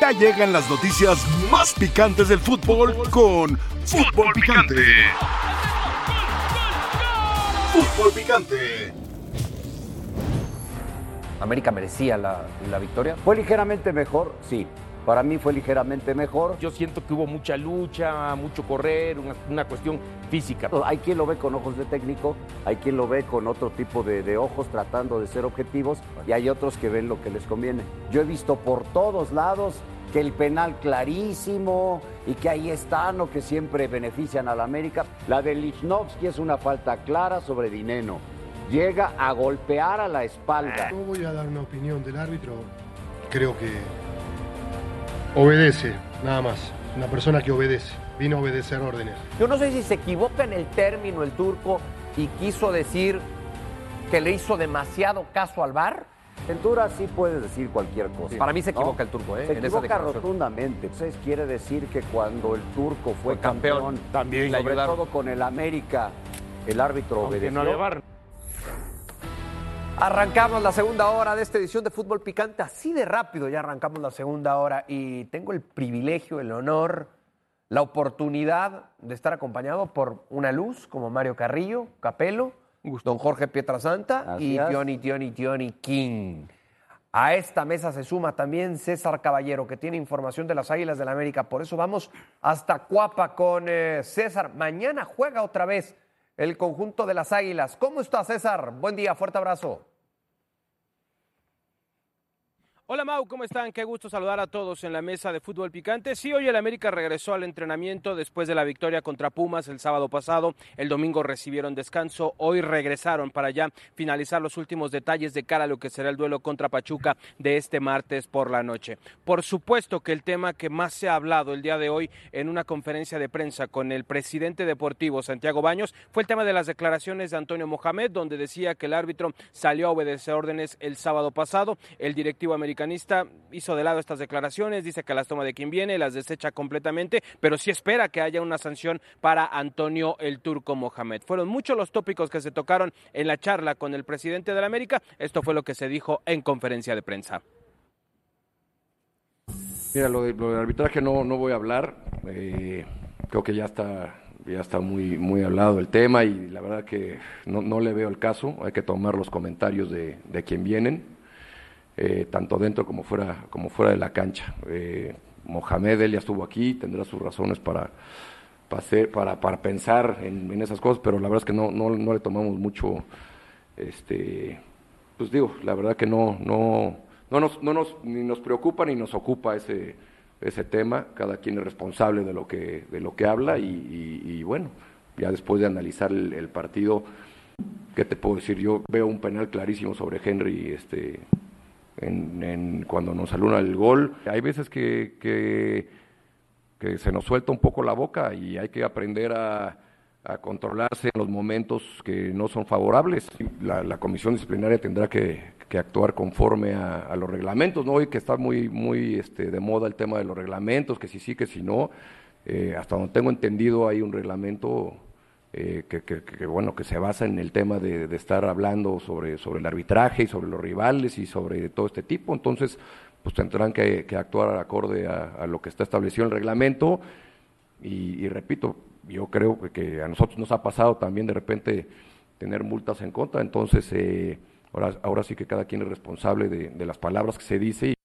Ya llegan las noticias más picantes del fútbol con Fútbol Picante. Fútbol Picante. América merecía la, la victoria. ¿Fue ligeramente mejor? Sí. Para mí fue ligeramente mejor. Yo siento que hubo mucha lucha, mucho correr, una, una cuestión física. Hay quien lo ve con ojos de técnico, hay quien lo ve con otro tipo de, de ojos tratando de ser objetivos y hay otros que ven lo que les conviene. Yo he visto por todos lados que el penal clarísimo y que ahí están o que siempre benefician a la América. La de Lichnowsky es una falta clara sobre Dineno. Llega a golpear a la espalda. No voy a dar una opinión del árbitro. Creo que obedece, nada más. Una persona que obedece. Vino a obedecer órdenes. Yo no sé si se equivoca en el término el turco y quiso decir que le hizo demasiado caso al VAR. Ventura sí puede decir cualquier cosa. Para mí se ¿no? equivoca el turco, ¿eh? Se en esa equivoca rotundamente. Entonces quiere decir que cuando el turco fue, Fue campeón, campeón, también le sobre ayudaron. todo con el América, el árbitro Aunque obedeció. no. Arrancamos la segunda hora de esta edición de Fútbol Picante. Así de rápido ya arrancamos la segunda hora y tengo el privilegio, el honor, la oportunidad de estar acompañado por una luz como Mario Carrillo, Capelo, don Jorge Pietrasanta y. Tioni, Tioni, Tioni King. A esta mesa se suma también César Caballero, que tiene información de las Águilas del la América. Por eso vamos hasta Cuapa con eh, César. Mañana juega otra vez el conjunto de las Águilas. ¿Cómo está César? Buen día, fuerte abrazo. Hola Mau, ¿cómo están? Qué gusto saludar a todos en la mesa de fútbol picante. Sí, hoy el América regresó al entrenamiento después de la victoria contra Pumas el sábado pasado. El domingo recibieron descanso. Hoy regresaron para ya finalizar los últimos detalles de cara a lo que será el duelo contra Pachuca de este martes por la noche. Por supuesto que el tema que más se ha hablado el día de hoy en una conferencia de prensa con el presidente deportivo Santiago Baños fue el tema de las declaraciones de Antonio Mohamed, donde decía que el árbitro salió a obedecer órdenes el sábado pasado. El directivo americanista hizo de lado estas declaraciones, dice que las toma de quien viene, las desecha completamente, pero sí espera que haya una sanción para Antonio el Turco Mohamed. Fueron muchos los tópicos que se tocaron en la charla con el presidente de la América. Esto fue lo que se dijo en conferencia de prensa. Mira, lo, de- lo del arbitraje no, no voy a hablar. eh, creo que ya está, ya está muy, muy hablado el tema y la verdad que no, no le veo el caso. Hay que tomar los comentarios de, de quien vienen, eh, tanto dentro como fuera, como fuera de la cancha. Eh, Mohamed, él ya estuvo aquí, tendrá sus razones para, para, para pensar en, en esas cosas, pero la verdad es que no, no, no le tomamos mucho, este, pues digo, la verdad que no, no, no nos, no nos, ni nos preocupa ni nos ocupa ese, ese tema, cada quien es responsable de lo que, de lo que habla y, y- y bueno, ya después de analizar el, el partido, ¿qué te puedo decir? Yo veo un penal clarísimo sobre Henry, este, en, en- cuando nos aluna el gol. Hay veces que, que, se nos suelta un poco la boca y hay que aprender a, controlarse en los momentos que no son favorables. La, la comisión disciplinaria tendrá que, actuar conforme a, a los reglamentos, ¿no? Hoy que está muy, muy este, de moda el tema de los reglamentos, que si sí, que si no. Eh, hasta donde tengo entendido hay un reglamento eh, que, que- bueno, que se basa en el tema de, estar hablando sobre, sobre el arbitraje y sobre los rivales y sobre todo este tipo. Entonces, pues tendrán que, que actuar acorde a, a lo que está establecido en el reglamento. Y, y repito, yo creo que, a nosotros nos ha pasado también de repente tener multas en contra. Entonces, eh, ahora, ahora sí que cada quien es responsable de, de las palabras que se dice.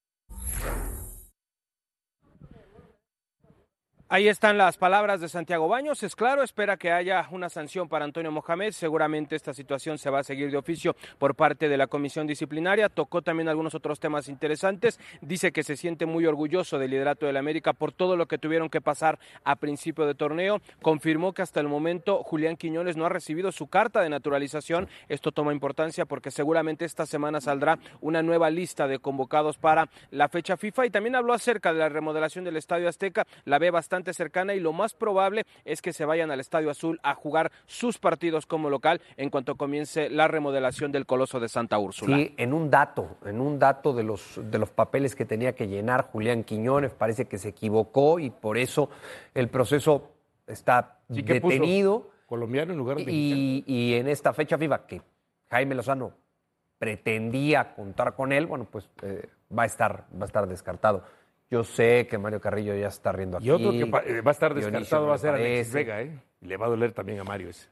Ahí están las palabras de Santiago Baños. Es claro, espera que haya una sanción para Antonio Mohamed. Seguramente esta situación se va a seguir de oficio por parte de la comisión disciplinaria. Tocó también algunos otros temas interesantes. Dice que se siente muy orgulloso del liderato de la América por todo lo que tuvieron que pasar a principio de torneo. Confirmó que hasta el momento Julián Quiñones no ha recibido su carta de naturalización. Esto toma importancia porque seguramente esta semana saldrá una nueva lista de convocados para la fecha FIFA y también habló acerca de la remodelación del Estadio Azteca. La ve bastante cercana y lo más probable es que se vayan al Estadio Azul a jugar sus partidos como local en cuanto comience la remodelación del Coloso de Santa Úrsula. Sí, en un dato, en un dato de los, de los papeles que tenía que llenar Julián Quiñones, parece que se equivocó y por eso el proceso está Sí, ¿qué puso? detenido. Colombiano en lugar de y, y en esta fecha FIFA que Jaime Lozano pretendía contar con él, bueno, pues eh, va a estar, va a estar descartado. Yo sé que Mario Carrillo ya está riendo aquí. Y otro que eh, va a estar descartado va a ser Alexis. Vega, ¿eh? Le va a doler también a Mario ese.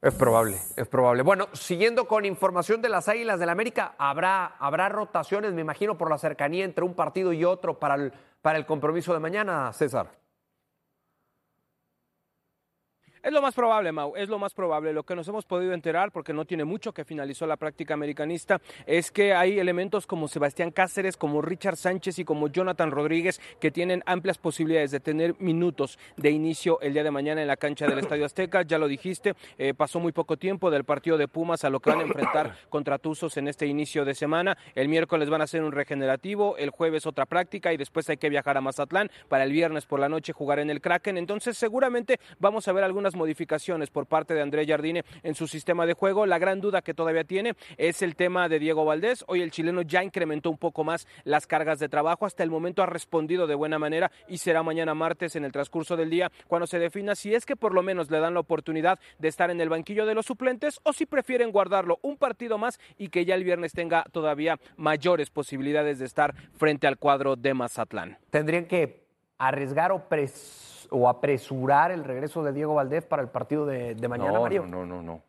Es probable, es probable. Bueno, siguiendo con información de las Águilas del América, habrá, habrá rotaciones, me imagino, por la cercanía entre un partido y otro para el, para el compromiso de mañana, César. Es lo más probable, Mau, es lo más probable. Lo que nos hemos podido enterar, porque no tiene mucho que finalizó la práctica americanista, es que hay elementos como Sebastián Cáceres, como Richard Sánchez y como Jonathan Rodríguez que tienen amplias posibilidades de tener minutos de inicio el día de mañana en la cancha del Estadio Azteca. Ya lo dijiste, eh, pasó muy poco tiempo del partido de Pumas a lo que van a enfrentar contra Tuzos en este inicio de semana. El miércoles van a hacer un regenerativo, el jueves otra práctica y después hay que viajar a Mazatlán para el viernes por la noche jugar en el Kraken. Entonces seguramente vamos a ver algunas modificaciones por parte de André Jardine en su sistema de juego. La gran duda que todavía tiene es el tema de Diego Valdés. Hoy el chileno ya incrementó un poco más las cargas de trabajo. Hasta el momento ha respondido de buena manera y será mañana martes en el transcurso del día cuando se defina si es que por lo menos le dan la oportunidad de estar en el banquillo de los suplentes o si prefieren guardarlo un partido más y que ya el viernes tenga todavía mayores posibilidades de estar frente al cuadro de Mazatlán. ¿Tendrían que arriesgar o, pres- o apresurar el regreso de Diego Valdés para el partido de, de mañana, no, Mario? no, no, no, no.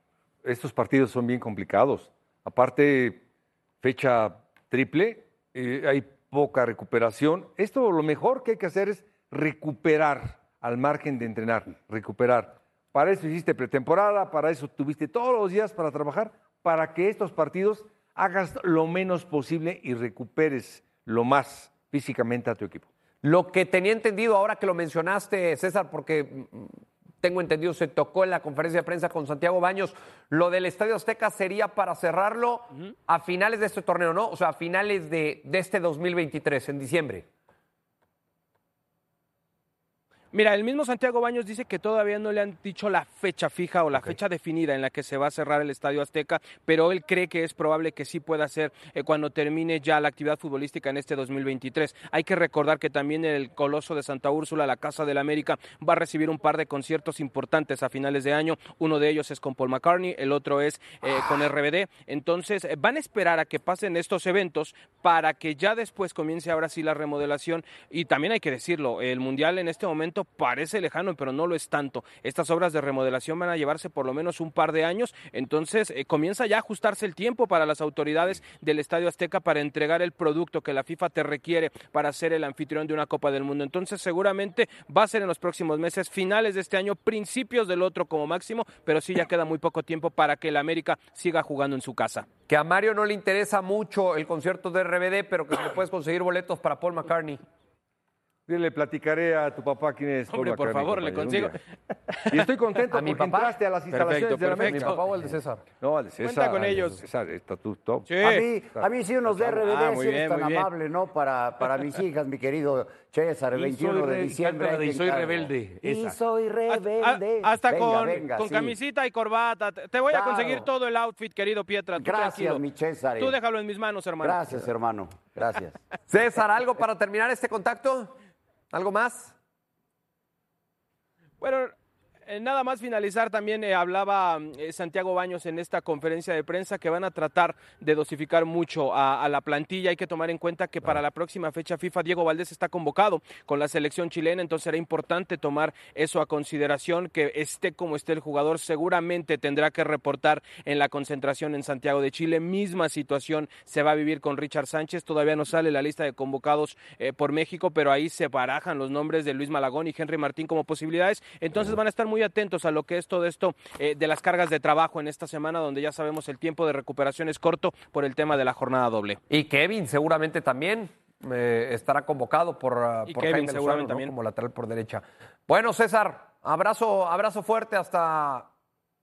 Estos partidos son bien complicados. Aparte, fecha triple, eh, hay poca recuperación. Esto lo mejor que hay que hacer es recuperar al margen de entrenar, recuperar. Para eso hiciste pretemporada, para eso tuviste todos los días para trabajar, para que estos partidos hagas lo menos posible y recuperes lo más físicamente a tu equipo. Lo que tenía entendido ahora que lo mencionaste, César, porque tengo entendido, se tocó en la conferencia de prensa con Santiago Baños, lo del Estadio Azteca sería para cerrarlo a finales de este torneo, ¿no? O sea, a finales de, de este 2023, en diciembre. Mira, el mismo Santiago Baños dice que todavía no le han dicho la fecha fija o la fecha definida en la que se va a cerrar el Estadio Azteca, pero él cree que es probable que sí pueda ser eh, cuando termine ya la actividad futbolística en este 2023. Hay que recordar que también el Coloso de Santa Úrsula, la Casa del América, va a recibir un par de conciertos importantes a finales de año. Uno de ellos es con Paul McCartney, el otro es eh, con RBD. Entonces, eh, van a esperar a que pasen estos eventos para que ya después comience ahora sí la remodelación. Y también hay que decirlo, el Mundial en este momento parece lejano, pero no lo es tanto. Estas obras de remodelación van a llevarse por lo menos un par de años, entonces eh, comienza ya a ajustarse el tiempo para las autoridades del Estadio Azteca para entregar el producto que la FIFA te requiere para ser el anfitrión de una Copa del Mundo. Entonces seguramente va a ser en los próximos meses, finales de este año, principios del otro como máximo, pero sí ya queda muy poco tiempo para que el América siga jugando en su casa. Que a Mario no le interesa mucho el concierto de RBD, pero que se le puedes conseguir boletos para Paul McCartney. Le platicaré a tu papá quién es. Hombre, por favor, le consigo. Y estoy contento ¿A mi porque papá? entraste a las instalaciones Perfecto, de la perfecto. ¿Mi América. papá o el de César? No, al de César. Cuenta con ellos. César, está tu top. Sí. A mí, a mí sí unos de RBD, Ah, si eres tan amable, ¿no? Para, para mis hijas, mi querido César, el Y 21 soy de re- diciembre. de Y soy rebelde, Y soy rebelde. A- Hasta Venga, con, venga, con sí. camisita y corbata. Te voy a conseguir todo el outfit, querido Pietra. Tú Gracias, mi César. Tú déjalo en mis manos, hermano. Gracias, hermano. Gracias. César, ¿algo para terminar este contacto? ¿Algo más? Bueno, nada más finalizar, también eh, hablaba eh, Santiago Baños en esta conferencia de prensa que van a tratar de dosificar mucho a, a la plantilla. Hay que tomar en cuenta que para la próxima fecha FIFA Diego Valdés está convocado con la selección chilena, entonces será importante tomar eso a consideración, que esté como esté el jugador, seguramente tendrá que reportar en la concentración en Santiago de Chile. Misma situación se va a vivir con Richard Sánchez, todavía no sale la lista de convocados eh, por México, pero ahí se barajan los nombres de Luis Malagón y Henry Martín como posibilidades, entonces van a estar muy atentos a lo que es todo esto eh, de las cargas de trabajo en esta semana, donde ya sabemos el tiempo de recuperación es corto por el tema de la jornada doble. Y Kevin seguramente también eh, estará convocado por, ah, Y por Kevin Jaime seguramente también. como lateral por derecha. Bueno, César, abrazo, abrazo fuerte hasta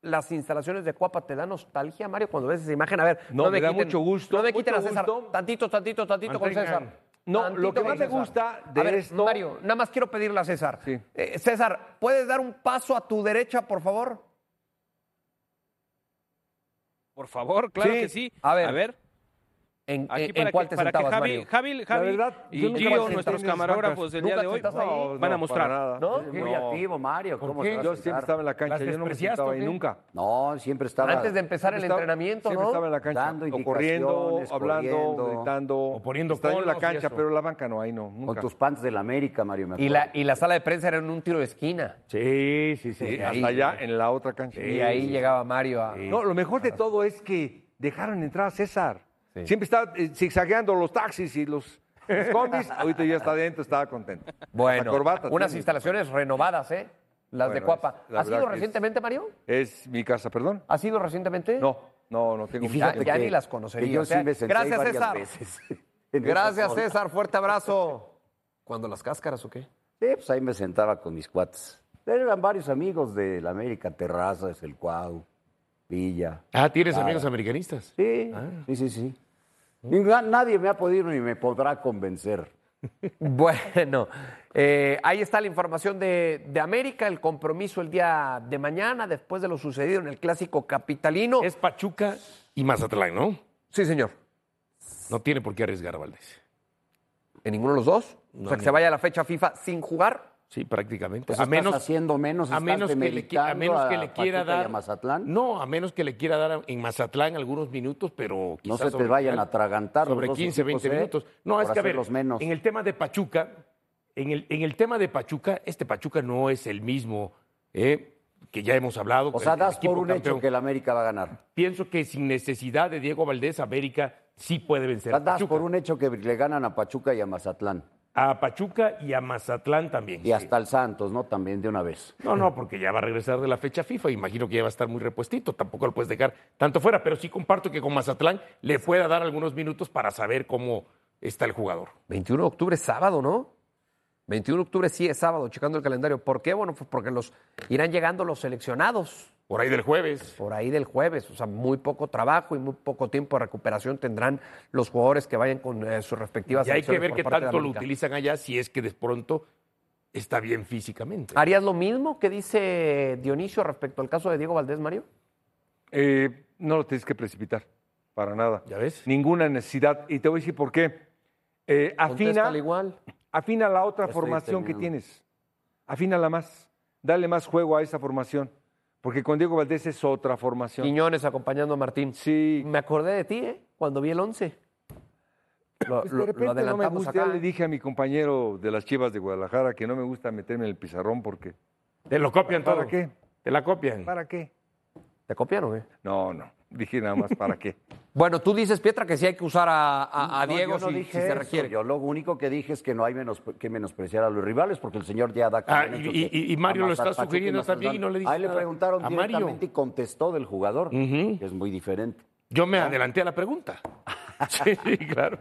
las instalaciones de Cuapa. ¿Te da nostalgia, Mario, cuando ves esa imagen? A ver, No, me da mucho gusto, No me quiten a César. gusto. Tantito, tantito, tantito con César. No, Tantito lo que más me gusta de a ver, esto- Mario, nada más quiero pedirle a César. Sí. Eh, César, ¿puedes dar un paso a tu derecha, por favor? Por favor, claro Sí, que sí. a ver. A ver. ¿En, Aquí en- en cuál que, te sentabas, Javi, Mario? Javi, Javi verdad, y yo nunca Gio, nuestros en camarógrafos del día ¿Nunca de hoy, van a no, mostrar. ¿No? Activo, Mario. ¿Por ¿Cómo qué? Yo siempre estaba en la cancha, ¿Las yo no me sentaba ahí nunca. No, siempre estaba. Antes de empezar el Siempre estaba- entrenamiento, siempre ¿no? estaba en la cancha, Dando o corriendo, hablando, corriendo. gritando. O poniendo Extraño la cancha, pero la banca no, ahí no, Con nunca. tus pants de la América, Mario. me Y la, y la sala de prensa era en un tiro de esquina. Sí, sí, sí. Hasta allá en la otra cancha. Y ahí llegaba Mario a... No, lo mejor de todo es que dejaron entrar a César. Sí. Siempre estaba eh, zigzagueando los taxis y los, los combis. Ahorita ya está adentro, estaba contento. Bueno, corbata unas tiene. instalaciones renovadas, ¿eh? Las de Bueno, Cuapa. la ¿Has ido verdad que es- recientemente, Mario? Es mi casa, perdón. ¿Has ido recientemente? No, no, no tengo fíjate ya que- ni las que conocería. yo o sea, sí me senté gracias, varias César. veces en esa Gracias, zona. César. Fuerte abrazo. ¿Cuándo las cáscaras o qué? Sí, pues ahí me sentaba con mis cuates. Eran varios amigos de la América, Terrazas, El Cuau, Villa. Ah, ¿tienes amigos americanistas? Sí, sí, sí, sí. Nadie me ha podido ni me podrá convencer. Bueno, eh, ahí está la información de, de América, el compromiso el día de mañana, después de lo sucedido en el clásico capitalino. Es Pachuca y Mazatlán, ¿no? Sí, señor. No tiene por qué arriesgar Valdés. ¿En ninguno de los dos? o sea, que se vaya a la fecha FIFA sin jugar. Sí, prácticamente. Pues a menos, haciendo menos, a menos que le, a menos que le quiera dar. a Mazatlán. No, a menos que le quiera dar en Mazatlán algunos minutos, pero No quizás se te vayan a atragantar Sobre dos 15, equipos, 20 ¿eh? minutos. No, es que a ver, menos. en el tema de Pachuca, en el, en el tema de Pachuca, este Pachuca no es el mismo ¿eh? que ya hemos hablado. O sea, das por un campeón. hecho que el América va a ganar. Pienso que sin necesidad de Diego Valdés, América sí puede vencer a Das Pachuca. por un hecho que le ganan a Pachuca y a Mazatlán. A Pachuca y a Mazatlán también. Y hasta el Santos, ¿no? También de una vez. No, no, porque ya va a regresar de la fecha FIFA. Imagino que ya va a estar muy repuestito. Tampoco lo puedes dejar tanto fuera. Pero sí comparto que con Mazatlán le pueda dar algunos minutos para saber cómo está el jugador. 21 de octubre es sábado, ¿no? 21 de octubre sí es sábado, checando el calendario. ¿Por qué? Bueno, pues porque los irán llegando los seleccionados Por ahí del jueves. por ahí del jueves. O sea, muy poco trabajo y muy poco tiempo de recuperación tendrán los jugadores que vayan con eh, sus respectivas Y hay que ver qué tanto lo utilizan allá si es que de pronto está bien físicamente. ¿Harías lo mismo que dice Dionisio respecto al caso de Diego Valdés, Mario? Eh, no lo tienes que precipitar, para nada. ¿Ya ves? Ninguna necesidad. Y te voy a decir por qué. Eh, afina, igual. afina la otra estoy formación que tienes. Afínala más. Dale más juego a esa formación. Porque con Diego Valdés es otra formación. Quiñones acompañando a Martín. Sí. Me acordé de ti, ¿eh? Cuando vi el 11. Lo, Pues de lo no me adelantamos gusta. Ya acá. le dije a mi compañero de las Chivas de Guadalajara que no me gusta meterme en el pizarrón porque. Te lo copian todo. ¿Para qué? Te la copian. ¿Para qué? ¿Te copian o qué? No, no. Dije nada más para qué. Bueno, tú dices, Pietra, que sí hay que usar a, a- a No, Diego yo no si, dije si se eso. requiere. Yo lo único que dije es que no hay menos, que menospreciar a los rivales porque el señor ya da Ah, y- y- Mario lo está sugiriendo también y no le dice Ahí le preguntaron a Mario. directamente y contestó del jugador, que es muy diferente. Yo me adelanté a la pregunta. sí, sí, claro.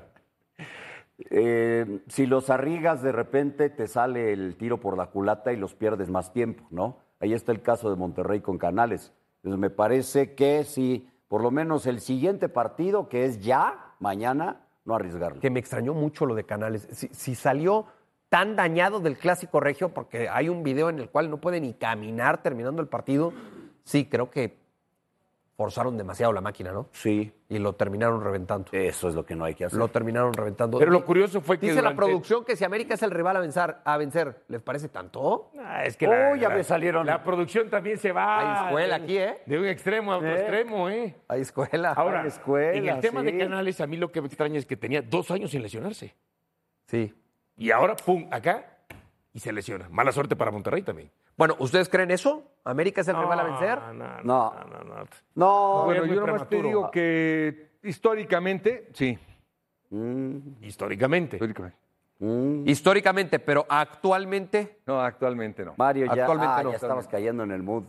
Eh, si los arrigas de repente te sale el tiro por la culata y los pierdes más tiempo, ¿no? Ahí está el caso de Monterrey con Canales. Entonces me parece que si por lo menos el siguiente partido, que es ya, mañana, no arriesgarlo. Que me extrañó mucho lo de Canales. Si, si salió tan dañado del clásico regio, porque hay un video en el cual no puede ni caminar terminando el partido, sí, creo que forzaron demasiado la máquina, ¿no? Sí, Y lo terminaron reventando. eso es lo que no hay que hacer. Lo terminaron reventando. Pero lo curioso fue que Dice la producción que si América es el rival a vencer, a vencer ¿les parece tanto? Ah, es que la, Oh, ya la- me salieron. La producción también se va. Hay escuela de- aquí, ¿eh? De un extremo a otro ¿Eh? extremo, ¿eh? Hay escuela. Ahora, Hay escuela, en el tema sí. de Canales, a mí lo que me extraña es que tenía dos años sin lesionarse. Sí. Y ahora, pum, acá, y se lesiona. Mala suerte para Monterrey también. Bueno, ¿ustedes creen eso? ¿América es el rival a vencer? No, no, No. no, no, no. No, bueno, yo nomás te digo que históricamente, sí. Mm, Históricamente. históricamente. mm. Históricamente, pero actualmente. No, actualmente no. Mario, ya, Actualmente ah, no. ya estabas cayendo en el mood.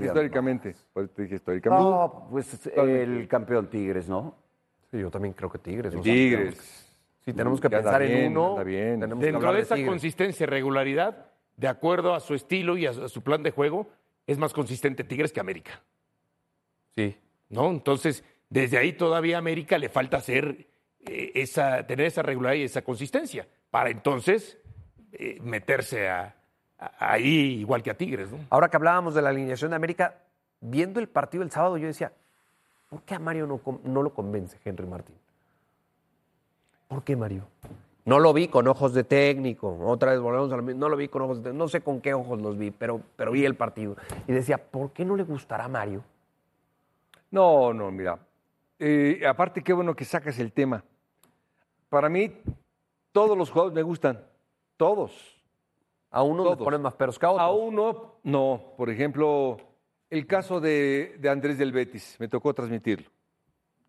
históricamente. Por eso te dije históricamente. No, pues el campeón Tigres, ¿no? Sí, yo también creo que Tigres. ¿no? Tigres. Sí, tenemos que Ya pensar en uno. bien. que Dentro de esa consistencia y regularidad, de acuerdo a su estilo y a su, plan de juego, es más consistente Tigres que América. Sí. ¿No? Entonces, desde ahí todavía a América le falta hacer eh, esa, tener esa regularidad y esa consistencia, para entonces eh, meterse a, a- ahí igual que a Tigres, ¿no? Ahora que hablábamos de la alineación de América, viendo el partido el sábado, yo decía, ¿por qué a Mario no, no lo convence Henry Martín? ¿Por qué, Mario? No lo vi con ojos de técnico. Otra vez volvemos a lo mismo. No lo vi con ojos de técnico. No sé con qué ojos los vi, pero, pero vi el partido. Y decía, ¿por qué no le gustará a Mario? No, no, mira. Eh, aparte, qué bueno que sacas el tema. Para mí, todos los jugadores me gustan. Todos. A uno le ponen más peros que a otros. A uno, no. Por ejemplo, el caso de, de Andrés del Betis. Me tocó transmitirlo.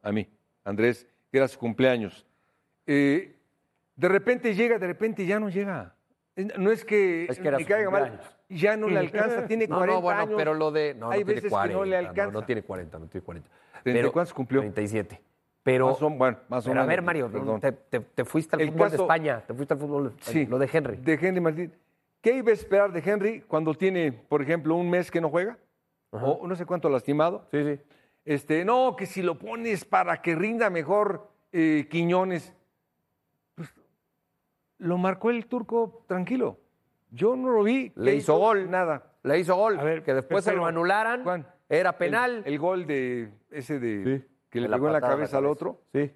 A mí. Andrés, que era su cumpleaños. Eh, de repente llega, de repente ya no llega. No es que, Es que era me caiga mal, ya no le alcanza, tiene No, 40 no, bueno, años. pero lo de. No, Hay no tiene veces 40. que no le no, alcanza. No, tiene 40, no tiene 40. ¿Treinta y Pero- cuántos cumplió? 37. Pero, Más o- bueno, más o pero a ver, Mario, perdón. te, te- te fuiste al El fútbol de caso- España, te fuiste al fútbol, Sí. lo de Henry. De Henry Martín. ¿Qué iba a esperar de Henry cuando tiene, por ejemplo, un mes que no juega? O no sé cuánto lastimado. Sí, sí. Este, no, que si lo pones para que rinda mejor eh, Quiñones. Lo marcó el turco tranquilo. Yo no lo vi. Le ¿Qué hizo gol. Nada. Le hizo gol. A ver, que después se lo anularan. Juan, Era penal. El, el gol de ese de que le pegó en la cabeza al otro. sí.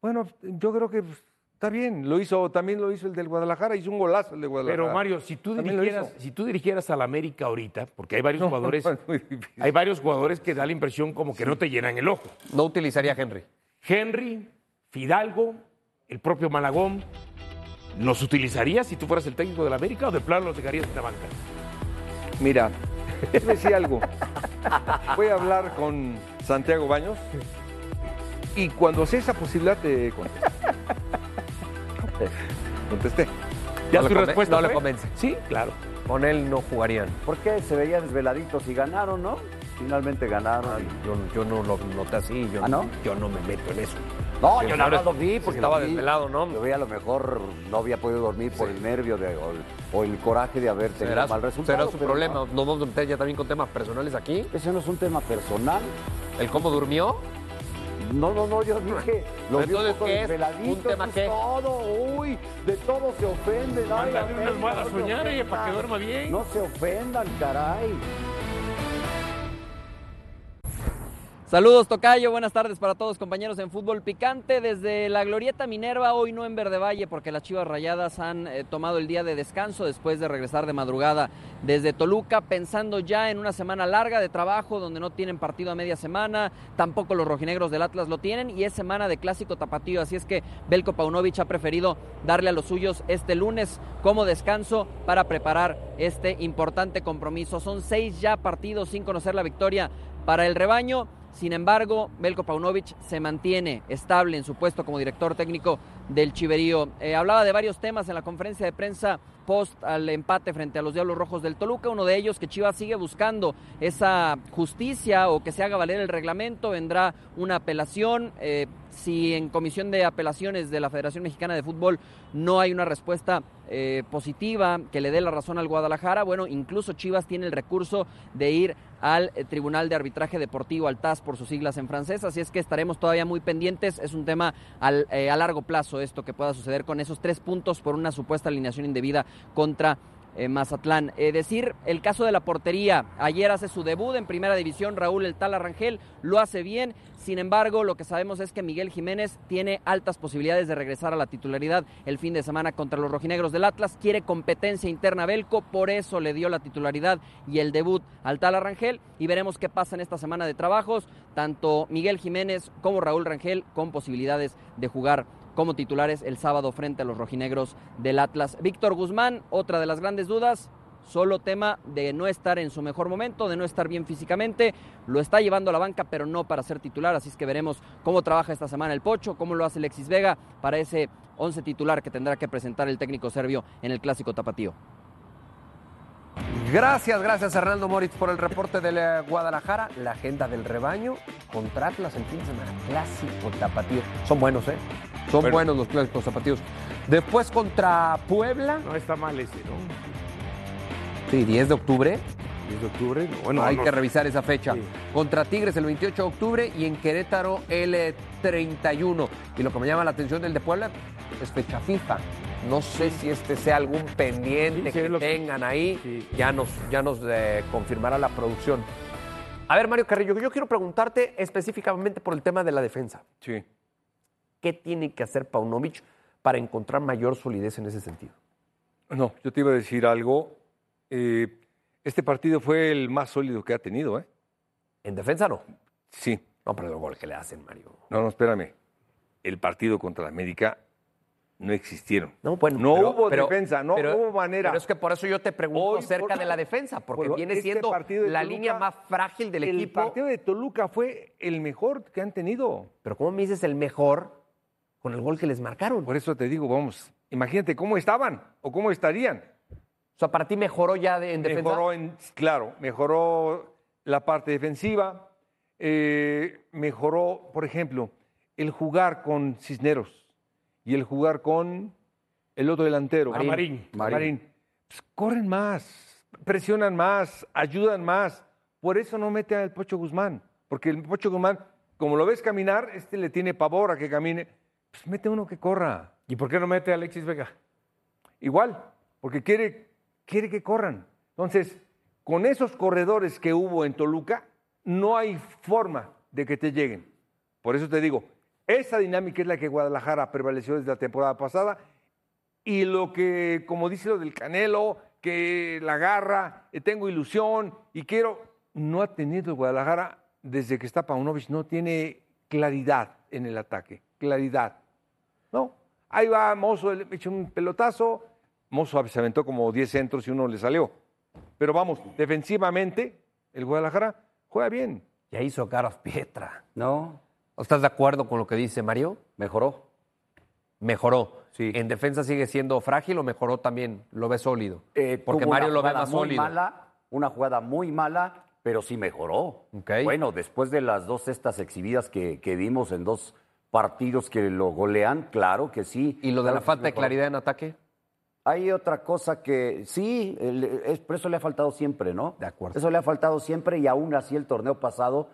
Bueno, yo creo que pues, está bien. Lo hizo, también lo hizo el del Guadalajara, hizo un golazo el de Guadalajara. Pero Mario, si tú También dirigieras, si tú dirigieras al América ahorita, porque hay varios No, jugadores, no, hay varios jugadores que da la impresión como que no te llenan el ojo. No utilizaría a Henry. Henry, Fidalgo, el propio Malagón, ¿los utilizarías si tú fueras el técnico del América o de plano los dejarías en la banca? Mira, te voy a decir algo. Voy a hablar con Santiago Baños y cuando sea esa posibilidad te contesto. Contesté. ¿Ya No su respuesta no le fue? convence. Sí, claro. Con él no jugarían. ¿Por qué se veían desveladitos y ganaron, no? Finalmente ganaron. Yo, yo no lo noté así. Yo, ¿Ah, no? yo no me meto en eso. No, Sí, yo nada más lo vi porque estaba vi. desvelado, ¿no? Yo vi a lo mejor no había podido dormir por el nervio de, o, el, o el coraje de haber tenido Será, mal su- resultado. será su pero problema. no, Nos vamos a meter ya también con temas personales aquí. Ese no es un tema personal. El cómo durmió. No, no, no, yo dije, lo vi un Entonces, poco ¿qué es? desveladito, ¿Un tema qué? todo, uy, de todo se ofenden. Mándale buenas no se soñar, oye, para que duerma bien. No se ofendan, caray. Saludos Tocayo, buenas tardes para todos compañeros en Fútbol Picante desde la Glorieta Minerva, hoy no en Verde Valle porque las Chivas Rayadas han eh, tomado el día de descanso después de regresar de madrugada desde Toluca pensando ya en una semana larga de trabajo donde no tienen partido a media semana, tampoco los rojinegros del Atlas lo tienen y es semana de clásico tapatío, así es que Belko Paunovic ha preferido darle a los suyos este lunes como descanso para preparar este importante compromiso. Son seis ya partidos sin conocer la victoria para el rebaño. Sin embargo, Belko Paunovic se mantiene estable en su puesto como director técnico del Chiverío. Eh, hablaba de varios temas en la conferencia de prensa post al empate frente a los Diablos Rojos del Toluca. Uno de ellos que Chivas sigue buscando esa justicia o que se haga valer el reglamento. Vendrá una apelación. Eh, si en comisión de apelaciones de la Federación Mexicana de Fútbol no hay una respuesta eh, positiva que le dé la razón al Guadalajara, bueno, incluso Chivas tiene el recurso de ir al eh, Tribunal de Arbitraje Deportivo, al TAS por sus siglas en francés, así es que estaremos todavía muy pendientes, es un tema eh, a largo plazo esto que pueda suceder con esos tres puntos por una supuesta alineación indebida contra Mazatlán. Eh, decir el caso de la portería, ayer hace su debut en primera división Raúl El Tala Rangel, lo hace bien, sin embargo lo que sabemos es que Miguel Jiménez tiene altas posibilidades de regresar a la titularidad el fin de semana contra los rojinegros del Atlas, quiere competencia interna Belco, por eso le dio la titularidad y el debut al Tala Rangel y veremos qué pasa en esta semana de trabajos, tanto Miguel Jiménez como Raúl Rangel con posibilidades de jugar como titulares el sábado frente a los rojinegros del Atlas. Víctor Guzmán, otra de las grandes dudas, solo tema de no estar en su mejor momento, de no estar bien físicamente, lo está llevando a la banca, pero no para ser titular, así es que veremos cómo trabaja esta semana el Pocho, cómo lo hace Alexis Vega para ese 11 titular que tendrá que presentar el técnico serbio en el Clásico Tapatío. Gracias, gracias Hernando Moritz por el reporte de la Guadalajara. La agenda del rebaño contra Atlas el fin de semana. Clásico tapatío. Son buenos, ¿eh? Son Bueno. buenos los clásicos tapatíos. Después contra Puebla. No está mal ese, ¿no? Sí, 10 de octubre. 10 de octubre. no, Bueno, Hay no- que revisar esa fecha. Sí. Contra Tigres el 28 de octubre y en Querétaro el eh, 31. Y lo que me llama la atención del de Puebla es fecha FIFA. No sé si este sea algún pendiente Sí, que tengan ahí. Sí. Ya nos, ya nos eh, confirmará la producción. A ver, Mario Carrillo, yo quiero preguntarte específicamente por el tema de la defensa. Sí. ¿Qué tiene que hacer Paunovic para encontrar mayor solidez en ese sentido? No, yo te iba a decir algo. Eh, este partido fue el más sólido que ha tenido, ¿eh? En defensa no. Sí. No, pero el gol que le hacen, Mario. No, no, espérame. El partido contra la América no existieron. No, bueno, no pero- hubo pero- defensa, no pero- hubo manera. Pero es que por eso yo te pregunto Hoy, acerca por- de la defensa, porque Por- viene este siendo partido la Toluca, línea más frágil del el equipo. partido de Toluca fue el mejor que han tenido. Pero ¿cómo me dices el mejor con el gol que les marcaron? Por eso te digo, vamos, imagínate cómo estaban o cómo estarían. O sea, para ti mejoró ya de- en defensa. Mejoró, en, claro, mejoró la parte defensiva, eh, mejoró, por ejemplo, el jugar con Cisneros y el jugar con el otro delantero. Marín. Marín. Marín. Pues, corren más, presionan más, ayudan más. Por eso no mete al Pocho Guzmán, porque el Pocho Guzmán, como lo ves caminar, este le tiene pavor a que camine, pues mete uno que corra. ¿Y por qué no mete a Alexis Vega? Igual, porque quiere, quiere que corran. Entonces, con esos corredores que hubo en Toluca, no hay forma de que te lleguen. Por eso te digo, esa dinámica es la que Guadalajara prevaleció desde la temporada pasada y lo que, como dice lo del Canelo, que la garra, eh, tengo ilusión y quiero, no ha tenido Guadalajara desde que está Paunovic, no tiene claridad en el ataque, claridad. No, ahí va Mozo, le echó un pelotazo, Mozo se aventó como 10 centros y uno le salió. Pero vamos, defensivamente, el Guadalajara juega bien. Ya hizo Carlos Pietra. No, ¿Estás de acuerdo con lo que dice Mario? mejoró. Mejoró. Sí. ¿En defensa sigue siendo frágil o mejoró también? ¿Lo ve sólido? Eh, Porque Mario lo ve más muy sólido. Mala, una jugada muy mala, pero sí mejoró. Ok. Bueno, después de las dos estas exhibidas que, que vimos en dos partidos que lo golean, claro que sí. ¿Y lo de Claro la falta de claridad en ataque? Hay otra cosa que sí, el- es, eso le ha faltado siempre, ¿no? De acuerdo. Eso le ha faltado siempre y aún así el torneo pasado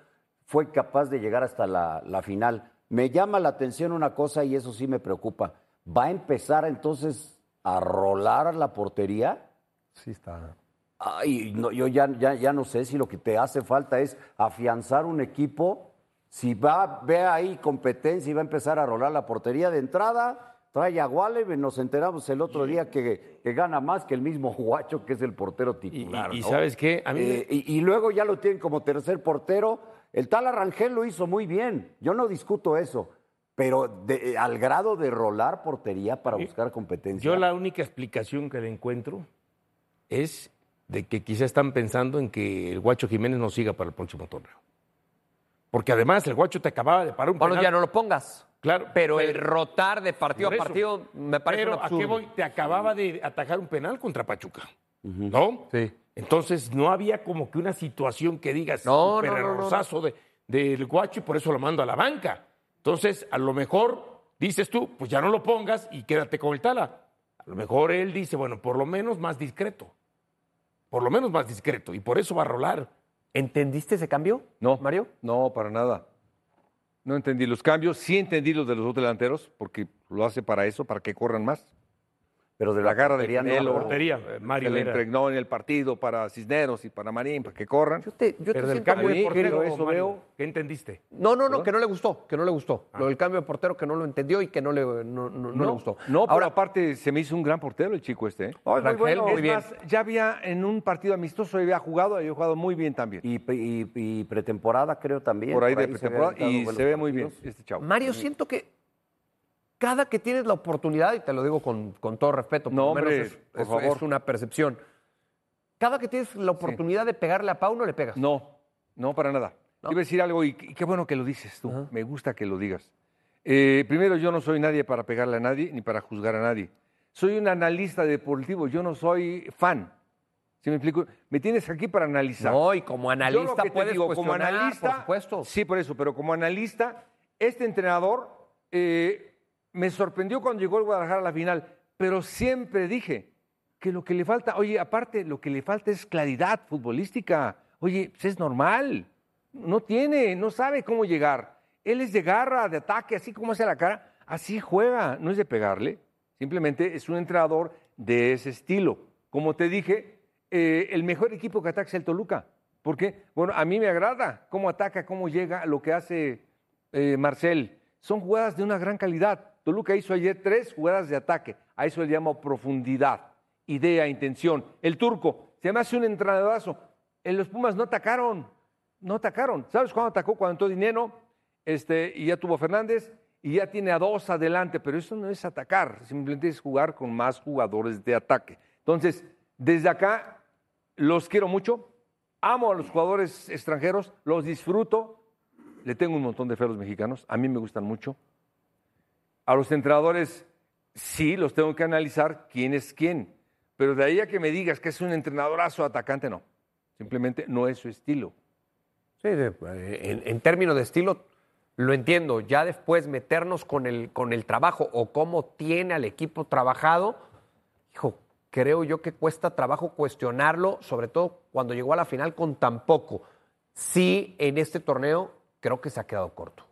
fue capaz de llegar hasta la, la final. Me llama la atención una cosa y eso sí me preocupa. ¿Va a empezar entonces a rolar la portería? Sí, está. Ay, no, yo ya, ya, ya no sé si lo que te hace falta es afianzar un equipo. Si va, ve ahí competencia y va a empezar a rolar la portería de entrada, trae a Guale, nos enteramos el otro día que, que gana más que el mismo Guacho, que es el portero titular. y- y ¿no? ¿sabes qué? A mí me- Eh, y, y luego ya lo tienen como tercer portero. El tal Arrangel lo hizo muy bien. Yo no discuto eso. Pero de- eh, al grado de rolar portería para buscar competencia. Yo la única explicación que le encuentro es de que quizá están pensando en que el Guacho Jiménez no siga para el próximo torneo. Porque además el Guacho te acababa de parar un Bueno, penal. ya no lo pongas. Claro, Pero el rotar de partido a partido me parece Pero un ¿a qué voy? Te acababa de atajar un penal contra Pachuca. ¿No? Sí. Entonces no había como que una situación que digas No, super no, no, de, del guacho y por eso lo mando a la banca. Entonces, a lo mejor dices tú, pues ya no lo pongas y quédate con el tala. A lo mejor él dice, bueno, por lo menos más discreto. Por lo menos más discreto. Y por eso va a rolar. ¿Entendiste ese cambio? No, Mario. No, para nada. No entendí los cambios, sí entendí los de los dos delanteros, porque lo hace para eso, para que corran más. Pero de La garra de Canelo, la- portería, eh, Mario se le impregnó en el partido para Cisneros y para Marín, para que corran. Yo te, yo te Pero del siento cambio de portero, eso Mario, veo. ¿qué entendiste? No, no, no, que no le gustó, que no le gustó. Lo del cambio de portero que no lo entendió y que no le, no, no- no le gustó. No, pero Ahora, aparte se me hizo un gran portero el chico este. ¿eh? Muy Rangel, bueno. muy es bien. más, ya había en un partido amistoso, había jugado, había jugado muy bien también. Y, y- y pretemporada creo también. por ahí de pretemporada y se ve muy bien este chavo. Mario, siento que cada que tienes la oportunidad, y te lo digo con, con todo respeto, por No, lo menos hombre, es, por es- favor. es una percepción. Cada que tienes la oportunidad de pegarle a Pau, no le pegas. No, no, para nada. ¿No? Iba a decir algo y, y qué bueno que lo dices tú. Me gusta que lo digas. Eh, primero, yo no soy nadie para pegarle a nadie ni para juzgar a nadie. Soy un analista deportivo, yo no soy fan. ¿Sí me explico? Me tienes aquí para analizar. No, y como Yo lo analista puedes digo, como analista, por supuesto. Sí, por eso, pero como analista, este entrenador eh, me sorprendió cuando llegó el Guadalajara a la final, pero siempre dije que lo que le falta, oye, aparte, lo que le falta es claridad futbolística. Oye, pues es normal. No tiene, no sabe cómo llegar. Él es de garra, de ataque, así como hace la cara, así juega, no es de pegarle. Simplemente es un entrenador de ese estilo. Como te dije, eh, el mejor equipo que ataca es el Toluca. ¿Por qué? Bueno, a mí me agrada cómo ataca, cómo llega, lo que hace eh, Marcel. Son jugadas de una gran calidad. Toluca hizo ayer tres jugadas de ataque. A eso le llamo profundidad, idea, intención. El turco se me hace un entrenadorazo. En los Pumas no atacaron, no atacaron. ¿Sabes cuándo atacó? Cuando entró Dinero este, y ya tuvo Fernández y ya tiene a dos adelante, pero eso no es atacar, simplemente es jugar con más jugadores de ataque. Entonces, desde acá los quiero mucho, amo a los jugadores extranjeros, los disfruto, le tengo un montón de fe a los mexicanos, a mí me gustan mucho. A los entrenadores, sí, los tengo que analizar quién es quién, pero de ahí a que me digas que es un entrenadorazo atacante, no, simplemente no es su estilo. Sí, de- en, en términos de estilo, lo entiendo. Ya después meternos con el, con el trabajo o cómo tiene al equipo trabajado, hijo, creo yo que cuesta trabajo cuestionarlo, sobre todo cuando llegó a la final con tan poco. Sí, en este torneo creo que se ha quedado corto.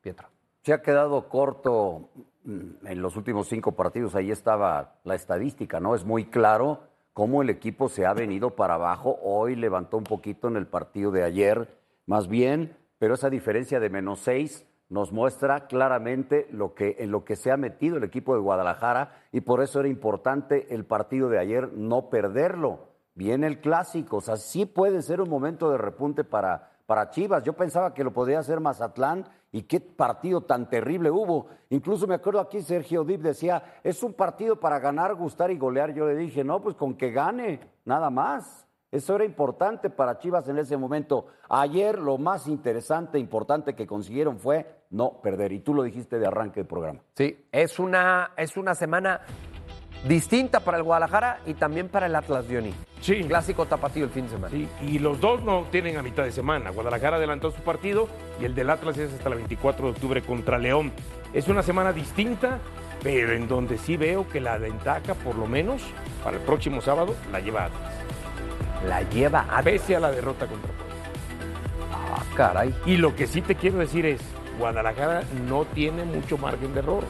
Pietra. Se ha quedado corto mm, en los últimos cinco partidos. Ahí estaba la estadística, ¿no? Es muy claro cómo el equipo se ha venido para abajo. Hoy levantó un poquito en el partido de ayer, más bien, pero esa diferencia de menos seis nos muestra claramente lo que, en lo que se ha metido el equipo de Guadalajara y por eso era importante el partido de ayer no perderlo. Viene el clásico, o sea, sí puede ser un momento de repunte para, para Chivas. Yo pensaba que lo podría hacer Mazatlán y qué partido tan terrible hubo. Incluso me acuerdo aquí Sergio Dip decía, es un partido para ganar, gustar y golear. Yo le dije, no, pues con que gane, nada más. Eso era importante para Chivas en ese momento. Ayer lo más interesante, importante que consiguieron fue no perder. Y tú lo dijiste de arranque del programa. Sí, es una, es una semana distinta para el Guadalajara y también para el Atlas Dioni. Sí. Clásico tapatío el fin de semana. Sí, y los dos no tienen a mitad de semana. Guadalajara adelantó su partido y el del Atlas es hasta el 24 de octubre contra León. Es una semana distinta, pero en donde sí veo que la ventaja, por lo menos para el próximo sábado, la lleva Atlas. La lleva a... Pese a la derrota contra Puebla. Ah, caray. Y lo que sí te quiero decir es, Guadalajara no tiene mucho margen de error,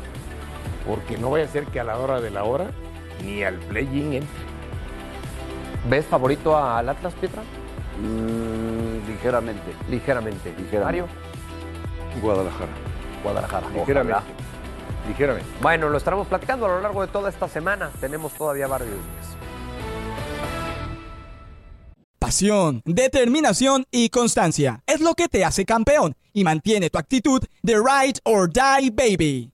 porque no vaya a ser que a la hora de la hora ni al play-in entre. ¿Ves favorito al Atlas, Pietra? Mm, ligeramente. Ligeramente. Ligeramente. Mario, Guadalajara. Guadalajara. Ligeramente. Ojalá. Ligeramente. Bueno, lo estaremos platicando a lo largo de toda esta semana. Tenemos todavía varios días. Pasión, determinación y constancia es lo que te hace campeón y mantiene tu actitud de ride or die baby.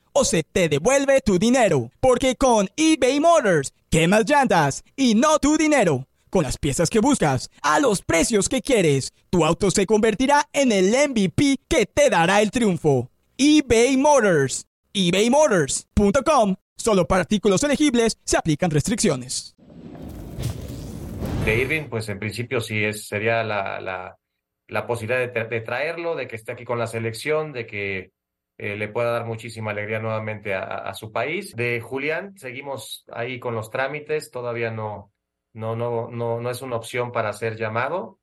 o se te devuelve tu dinero. Porque con eBay Motors, quemas llantas y no tu dinero. Con las piezas que buscas, a los precios que quieres, tu auto se convertirá en el MVP que te dará el triunfo. eBay Motors. ebaymotors.com. Solo para artículos elegibles se aplican restricciones. de Irving, pues en principio sí es, sería la, la, posibilidad de traerlo, de que esté aquí con la selección, de que eh, le pueda dar muchísima alegría nuevamente a, su país. De Julián, seguimos ahí con los trámites, todavía no, no, no, no, no es una opción para ser llamado.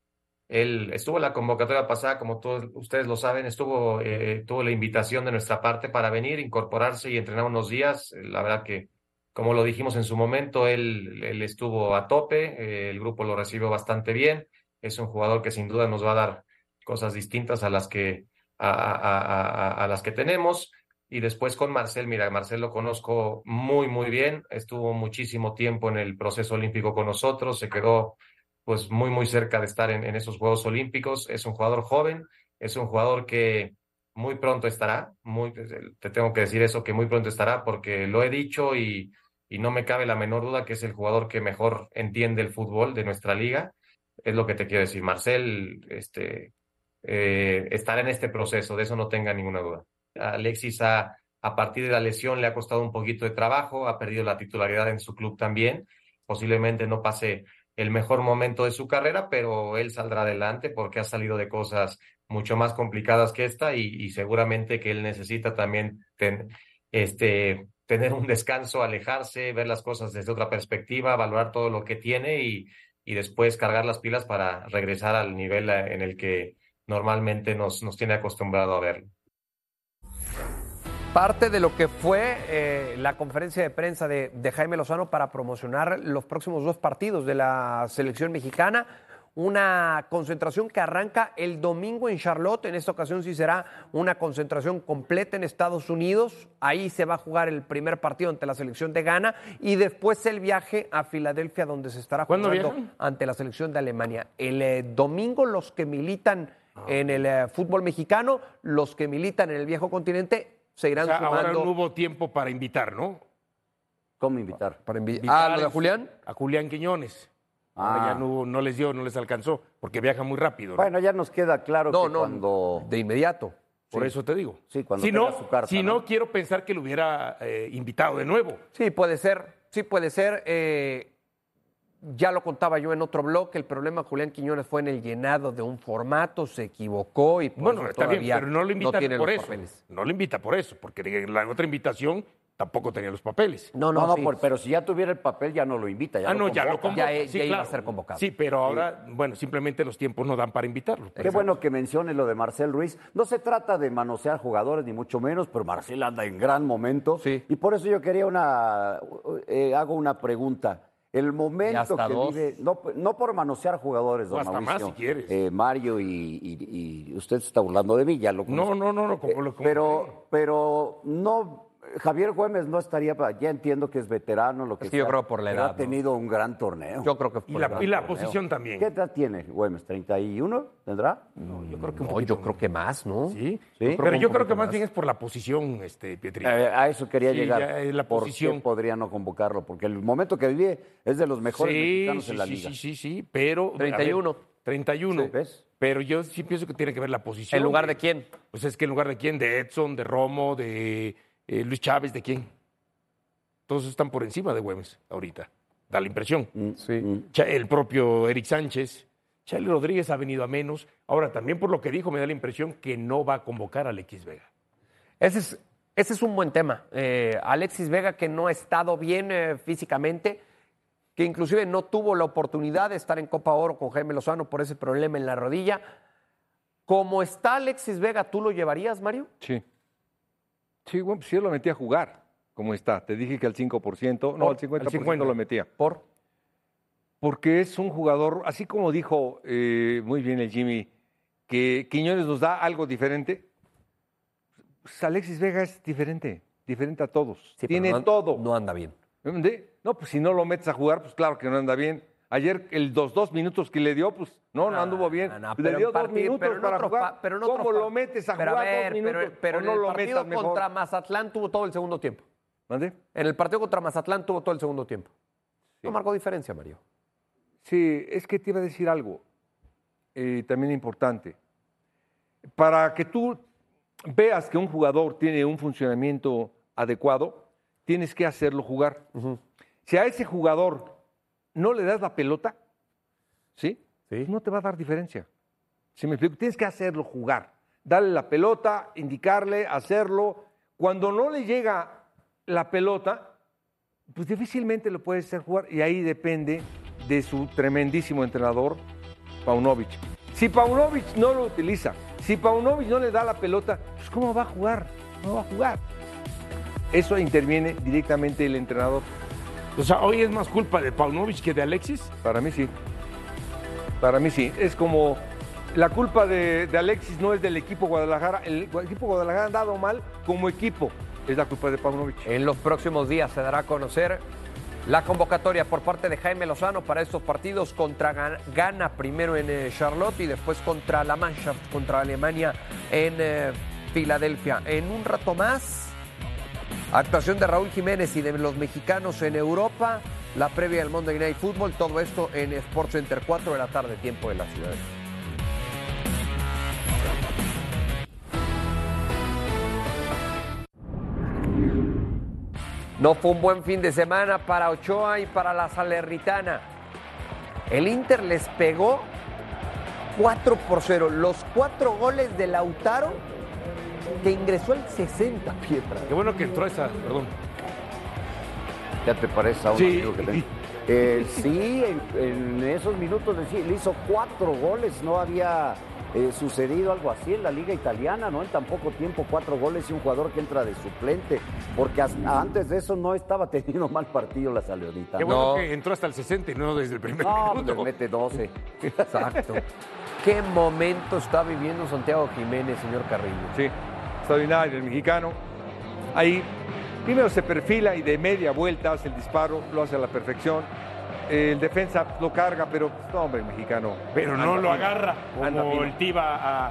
Él estuvo en la convocatoria pasada, como todos ustedes lo saben, estuvo, eh, tuvo la invitación de nuestra parte para venir, incorporarse y entrenar unos días. La verdad que como lo dijimos en su momento, él, él estuvo a tope, eh, el grupo lo recibió bastante bien. Es un jugador que sin duda nos va a dar cosas distintas a las que, a, las que tenemos. Y después con Marcel, mira, Marcel lo conozco muy, muy bien. Estuvo muchísimo tiempo en el proceso olímpico con nosotros, se quedó pues muy, muy cerca de estar en, en esos Juegos Olímpicos. Es un jugador joven, es un jugador que muy pronto estará, muy, te tengo que decir eso, que muy pronto estará, porque lo he dicho y, y no me cabe la menor duda que es el jugador que mejor entiende el fútbol de nuestra liga. Es lo que te quiero decir. Marcel este, eh, en este proceso, de eso no tenga ninguna duda. Alexis, a, a partir de la lesión, le ha costado un poquito de trabajo, ha perdido la titularidad en su club también. Posiblemente no pase el mejor momento de su carrera, pero él saldrá adelante porque ha salido de cosas mucho más complicadas que esta y, seguramente que él necesita también este, tener un descanso, alejarse, ver las cosas desde otra perspectiva, valorar todo lo que tiene y, y después cargar las pilas para regresar al nivel eh, en el que normalmente nos, nos tiene acostumbrado a verlo. Parte de lo que fue eh, la conferencia de prensa de, de Jaime Lozano para promocionar los próximos dos partidos de la selección mexicana una concentración que arranca el domingo en Charlotte. En esta ocasión sí será una concentración completa en Estados Unidos. Ahí se va a jugar el primer partido ante la selección de Ghana y después el viaje a Filadelfia donde se estará jugando ante la selección de Alemania. El eh, domingo los que militan en el eh, fútbol mexicano, los que militan en el viejo continente se irán O sea, ahora sumando. no hubo tiempo para invitar, ¿no? ¿Cómo invitar? Para invi- Invitar Ah, ¿lo de Julián? A Julián Quiñones. Ahora Ah. ya no, les dio, no les alcanzó, porque viaja muy rápido. ¿no? Bueno, ya nos queda claro No, que no, cuando... de inmediato. Por sí. eso te digo. Sí, cuando si no, su carta, si ¿no? no, quiero pensar que lo hubiera eh, invitado de nuevo. Sí, puede ser, sí puede ser. eh, ya lo contaba yo en otro blog, que el problema Julián Quiñones fue en el llenado de un formato, se equivocó y por Bueno, eso está bien, todavía pero no lo invita tiene por los eso. papeles. No lo invita por eso, porque en la otra invitación tampoco tenía los papeles. No, No, no, no, sí. por- pero si ya tuviera el papel ya no lo invita. Ya ah, lo no, ya lo convoca. convoca. Ya, sí, ya iba a ser convocado. Sí, pero ahora, bueno, simplemente los tiempos no dan para invitarlo. Qué bueno que mencione lo de Marcel Ruiz. No se trata de manosear jugadores, ni mucho menos, pero Marcel anda en gran momento. Sí. Y por eso yo quería una. eh, hago una pregunta. El momento que dos. vive. No, no por manosear jugadores, don hasta más, si quieres. Eh, Mario y, y- y usted se está burlando de mí, ya lo No, conozco. no, no, no, como lo como- Pero, pero no. Javier Gómez no estaría. pa- Ya entiendo que es veterano, lo que Es que yo sea, creo por la pero edad, Ha ¿no? tenido un gran torneo. Yo creo que Y fue la, gran y la posición también. ¿Qué edad tiene Güemes? ¿31 tendrá? No, yo creo que No, yo creo que más, ¿no? Sí, Sí. pero yo creo que más más. bien es por la posición, este, Pietri. Eh, a eso quería Sí, llegar. ya es la ¿Por posición. qué podría no convocarlo? Porque el momento que vive es de los mejores sí, mexicanos sí, en la sí, liga. sí, sí, sí, pero... a ver, 31. 31. Sí, ¿ves? Pero yo sí pienso que tiene que ver la posición. ¿En lugar de quién? Pues es que en lugar de quién, de Edson, de Romo, de eh, Luis Chávez, ¿de quién? Todos están por encima de Güemes ahorita. Da la impresión. Mm, Sí. mm. El propio Eric Sánchez. Charlie Rodríguez ha venido a menos. Ahora, también por lo que dijo, me da la impresión que no va a convocar a Alexis Vega. Ese es, ese es un buen tema. Eh, Alexis Vega, que no ha estado bien eh, físicamente, que inclusive no tuvo la oportunidad de estar en Copa Oro con Jaime Lozano por ese problema en la rodilla. Como está Alexis Vega, ¿tú lo llevarías, Mario? Sí. Sí, bueno, pues yo lo metí a jugar, como está. Te dije que al 5%, no, al 50%, al 50. lo metía. Por. Porque es un jugador, así como dijo eh, muy bien el Jimmy, que Quiñones nos da algo diferente. Pues Alexis Vega es diferente, diferente a todos. Sí, Tiene no todo. No anda bien. ¿Me entendé? No, pues si no lo metes a jugar, pues claro que no anda bien. Ayer, el dos, dos minutos que le dio, pues no, no anduvo bien. No, no, le dio dos partido- minutos pero para otro jugar. pero en otro ¿Cómo pa- lo metes a pero jugar ver, dos minutos? Pero, pero en no el lo partido metas mejor? contra Mazatlán tuvo todo el segundo tiempo. ¿Mande? En el partido contra Mazatlán tuvo todo el segundo tiempo. No marcó diferencia, Mario. Sí, es que te iba a decir algo eh, también importante. Para que tú veas que un jugador tiene un funcionamiento adecuado, tienes que hacerlo jugar. Si a ese jugador no le das la pelota, ¿sí? No te va a dar diferencia. ¿Sí me explico? Tienes que hacerlo jugar. Darle la pelota, indicarle, hacerlo. Cuando no le llega la pelota, pues difícilmente lo puedes hacer jugar. Y ahí depende de su tremendísimo entrenador, Paunovic. Si Paunovic no lo utiliza, si Paunovic no le da la pelota, pues ¿cómo va a jugar? No va a jugar. Eso interviene directamente el entrenador. O sea, hoy es más culpa de Paunovic que de Alexis. Para mí sí. Para mí sí. Es como la culpa de, de Alexis no es del equipo Guadalajara. El equipo Guadalajara ha andado mal como equipo. Es la culpa de Paunovic. En los próximos días se dará a conocer la convocatoria por parte de Jaime Lozano para estos partidos contra Ghana, primero en eh, Charlotte y después contra la Mannschaft, contra Alemania en eh, Filadelfia. En un rato más, actuación de Raúl Jiménez y de los mexicanos en Europa, la previa del Monday Night Football, todo esto en Sports Center 4 de la tarde, tiempo de la ciudad. No fue un buen fin de semana para Ochoa y para la Salernitana. El Inter les pegó 4 por 0. Los cuatro goles de Lautaro que ingresó el 60, Pietra. Qué bueno que entró esa, perdón. ¿Ya te parece a un Sí. amigo que tengo? Eh, sí, en, en esos minutos de le hizo cuatro goles, no había eh, sucedido algo así en la liga italiana, ¿no? En tan poco tiempo, cuatro goles y un jugador que entra de suplente, porque hasta antes de eso no estaba teniendo mal partido la Salionita. Qué bueno que entró hasta el 60 y no desde el primer No, minuto. mete 12. Exacto. ¿Qué momento está viviendo Santiago Jiménez, señor Carrillo? Sí, extraordinario el mexicano. Ahí primero se perfila y de media vuelta hace el disparo, lo hace a la perfección. El defensa lo carga, pero no, hombre, el mexicano. Pero no lo fino, agarra anda como el a,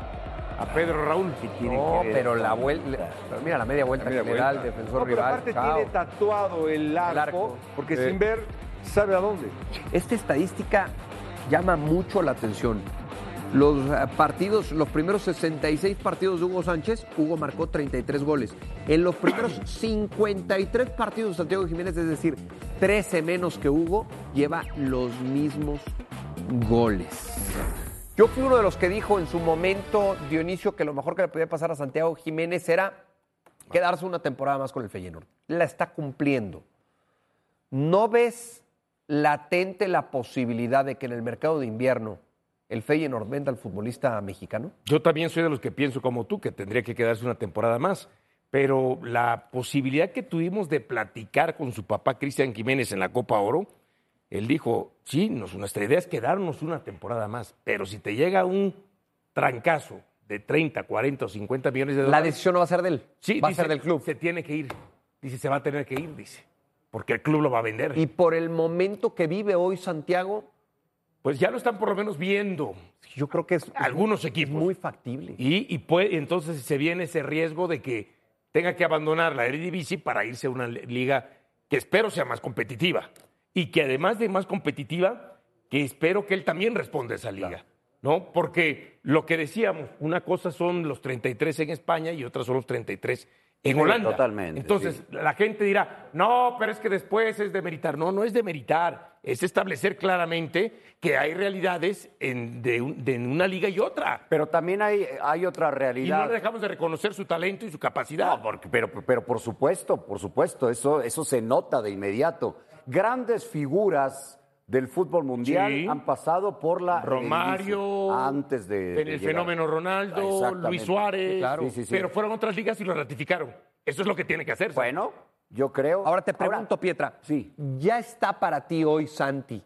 a Pedro Raúl. No, pero la vuelta, pero mira la media vuelta La media que le da el vuelta. defensor No, pero rival. aparte chao. tiene tatuado el arco, arco. porque sin ver sabe a dónde. Esta estadística llama mucho la atención. Los eh, partidos, los primeros 66 partidos de Hugo Sánchez, Hugo marcó 33 goles. En los primeros 53 partidos de Santiago Jiménez, es decir, 13 menos que Hugo, lleva los mismos goles. Yo fui uno de los que dijo en su momento, Dionisio, que lo mejor que le podía pasar a Santiago Jiménez era quedarse una temporada más con el Feyenoord. La está cumpliendo. ¿No ves latente la posibilidad de que en el mercado de invierno el Feyenoord venda al futbolista mexicano? Yo también soy de los que pienso como tú, que tendría que quedarse una temporada más. Pero la posibilidad que tuvimos de platicar con su papá Cristian Jiménez en la Copa Oro, él dijo, sí, nos- nuestra idea es quedarnos una temporada más, pero si te llega un trancazo de 30, 40 o 50 millones de La dólares... decisión no va a ser de él, Sí, va dice, a ser del club. Se tiene que ir. Dice, se va a tener que ir, dice. Porque el club lo va a vender. Y por el momento que vive hoy Santiago, pues ya lo están por lo menos viendo. Yo creo que es algunos equipos. muy factible. Y, y puede, entonces se viene ese riesgo de que tenga que abandonar la Eredivisie para irse a una liga que espero sea más competitiva. Y que además de más competitiva, que espero que él también responda a esa liga. ¿No? Porque lo que decíamos, una cosa son los 33 en España y otra son los 33 en Sí, Holanda. totalmente, Entonces, la gente dirá, no, pero es que después es de meritar. No, no es de meritar. Es establecer claramente que hay realidades en, de, un- de en una liga y otra. Pero también hay, hay otra Y realidad. no dejamos de reconocer su talento y su capacidad. No, porque- pero, pero por supuesto, por supuesto, eso, eso se nota de inmediato. Grandes figuras del fútbol mundial Sí. han pasado por la Romario, antes de, en de el llegar. fenómeno Ronaldo. Luis Suárez, Sí, claro. Sí, sí, sí. pero fueron otras ligas y lo ratificaron. Eso es lo que tiene que hacer. Bueno, yo creo. Ahora te pregunto, Pietra, sí. ¿ya está para ti hoy, Santi,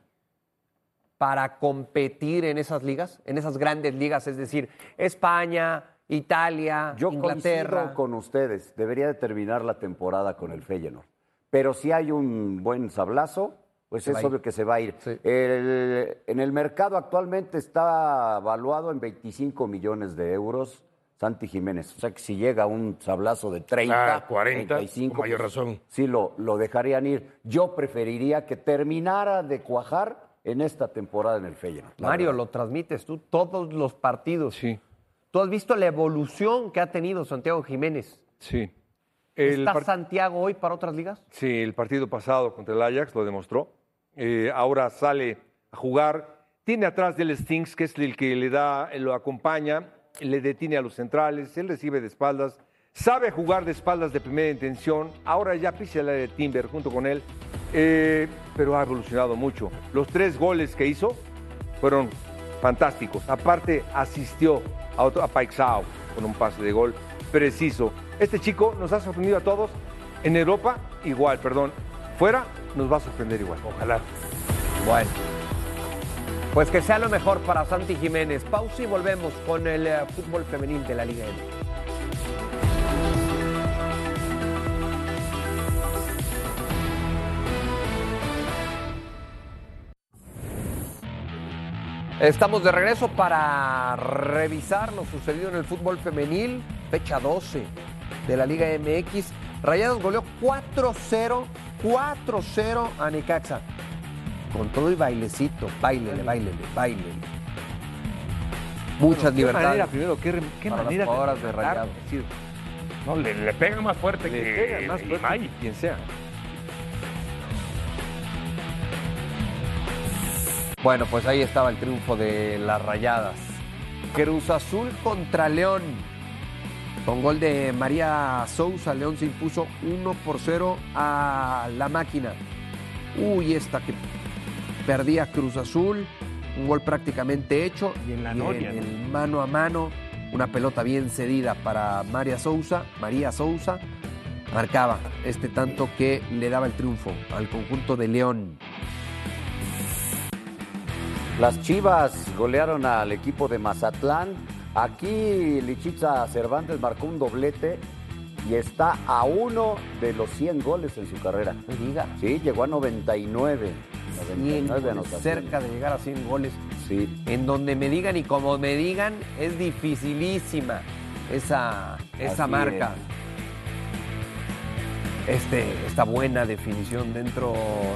para competir en esas ligas, en esas grandes ligas, es decir, España, Italia, Yo Inglaterra? con ustedes. Debería de terminar la temporada con el Feyenoord. Pero si hay un buen sablazo, pues Se es obvio que se va a ir. El- en el mercado actualmente está valuado en 25 millones de euros Santi Jiménez. O sea que si llega un sablazo de 30, Ah, 40, 35, con mayor pues, razón. Sí, lo, lo dejarían ir. Yo preferiría que terminara de cuajar en esta temporada en el Feyenoord. Mario, verdad. lo transmites tú todos los partidos. Sí. Tú has visto la evolución que ha tenido Santiago Jiménez. Sí. El ¿Está Santiago hoy para otras ligas? Sí, el partido pasado contra el Ajax lo demostró. Eh, ahora sale a jugar. Tiene atrás del Stings, que es el que le da, lo acompaña, le detiene a los centrales, él recibe de espaldas, sabe jugar de espaldas de primera intención. Ahora ya pisa el de Timber junto con él, eh, pero ha evolucionado mucho. Los tres goles que hizo fueron fantásticos. Aparte, asistió a, otro, a con un pase de gol preciso. Este chico nos ha sorprendido a todos. En Europa, igual, perdón. Fuera, nos va a sorprender igual. Ojalá. Bueno. Pues que sea lo mejor para Santi Jiménez. Pausa y volvemos con el eh, fútbol femenil de la Liga M. Estamos de regreso para revisar lo sucedido en el fútbol femenil, fecha 12 de la Liga MX. Rayados goleó 4-0, 4-0 a Necaxa. Con todo y bailecito, bailele, bailele, bailele. Muchas Qué libertades. manera, primero, qué, qué para las manera jugadoras de rematar. Rayados. Sí, No, le, le pegan más fuerte le que pegan más fuerte Imai. quien sea. Bueno, pues ahí estaba el triunfo de las Rayadas. Cruz Azul contra León. Con gol de María Sousa, León se impuso 1 por 0 a la máquina. Uy, esta que perdía Cruz Azul, un gol prácticamente hecho. Y en la en noria, ¿no? el mano a mano, una pelota bien cedida para María Sousa, María Sousa. Marcaba este tanto que le daba el triunfo al conjunto de León. Las Chivas golearon al equipo de Mazatlán. Aquí Lichitza Cervantes marcó un doblete y está a uno de los 100 goles en su carrera. No diga. Sí, llegó a 99. 100 99 goles, cerca de llegar a 100 goles. Sí. En donde me digan y como me digan, es dificilísima esa, esa Así marca. Este, esta buena definición dentro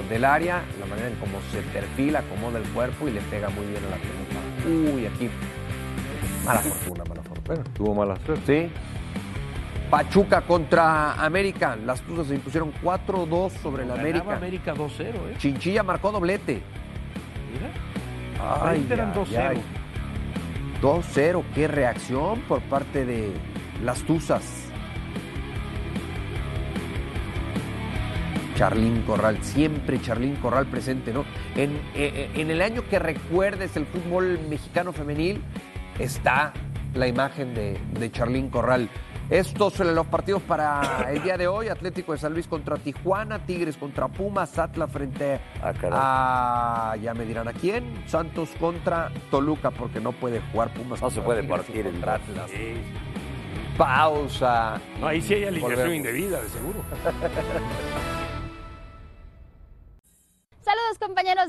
del área, la manera en cómo se perfila, acomoda el cuerpo y le pega muy bien a la pelota. Uy, aquí. Mala fortuna, mala fortuna. Tuvo mala suerte. Sí. Pachuca contra América. Las Tuzas se impusieron 4-2 sobre la Ganaba América. América 2-0, ¿eh? Chinchilla marcó doblete. Mira. Ay, eran ay, 2-0. ay. 2-0, qué reacción por parte de las Tuzas. Charlín Corral, siempre Charlín Corral presente, ¿no? En, eh, en el año que recuerdes el fútbol mexicano femenil, está la imagen de, de Charlín Corral. Estos son los partidos para el día de hoy. Atlético de San Luis contra Tijuana, Tigres contra Pumas, Atlas frente Ah, a... Ya me dirán a quién. Santos contra Toluca, porque no puede jugar Pumas. No se puede Tigres partir en. Atlas. Pausa. No, ahí sí hay alineación indebida, de seguro.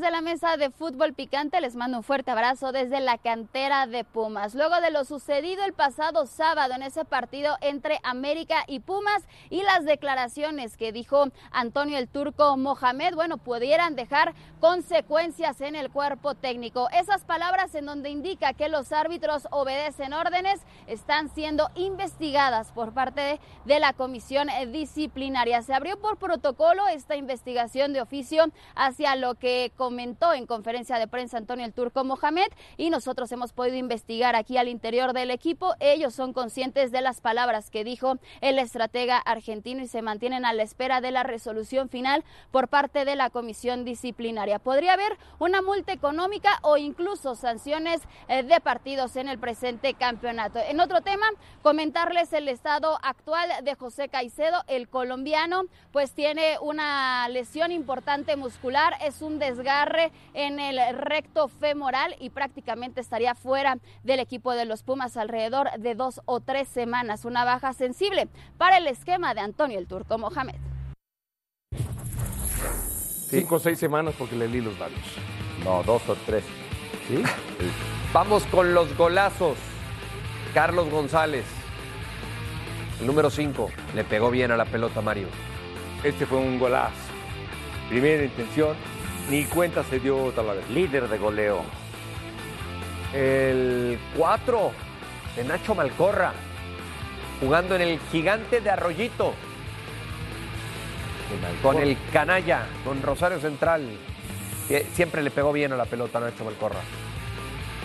de la mesa de fútbol picante, les mando un fuerte abrazo desde la cantera de Pumas. Luego de lo sucedido el pasado sábado en ese partido entre América y Pumas y las declaraciones que dijo Antonio el Turco Mohamed, bueno, pudieran dejar consecuencias en el cuerpo técnico. Esas palabras en donde indica que los árbitros obedecen órdenes están siendo investigadas por parte de, la comisión disciplinaria. Se abrió por protocolo esta investigación de oficio hacia lo que comentó en conferencia de prensa Antonio el Turco Mohamed y nosotros hemos podido investigar aquí al interior del equipo. Ellos son conscientes de las palabras que dijo el estratega argentino y se mantienen a la espera de la resolución final por parte de la comisión disciplinaria. Podría haber una multa económica o incluso sanciones eh, de partidos en el presente campeonato. En otro tema, comentarles el estado actual de José Caicedo, el colombiano, pues tiene una lesión importante muscular, es un desgarre en el recto femoral y prácticamente estaría fuera del equipo de los Pumas alrededor de dos o tres semanas, una baja sensible para el esquema de Antonio el Turco Mohamed. Cinco o seis semanas porque le li los labios. No, dos o tres. ¿Sí? Vamos con los golazos. Carlos González, el número 5, le pegó bien a la pelota Mario. Este fue un golazo. Primera intención, ni cuenta se dio Talavera. Líder de goleo. El 4 de Nacho Malcorra, jugando en el gigante de Arroyito. Con el canalla, con Rosario Central. Sie- Siempre le pegó bien a la pelota Nacho Malcorra.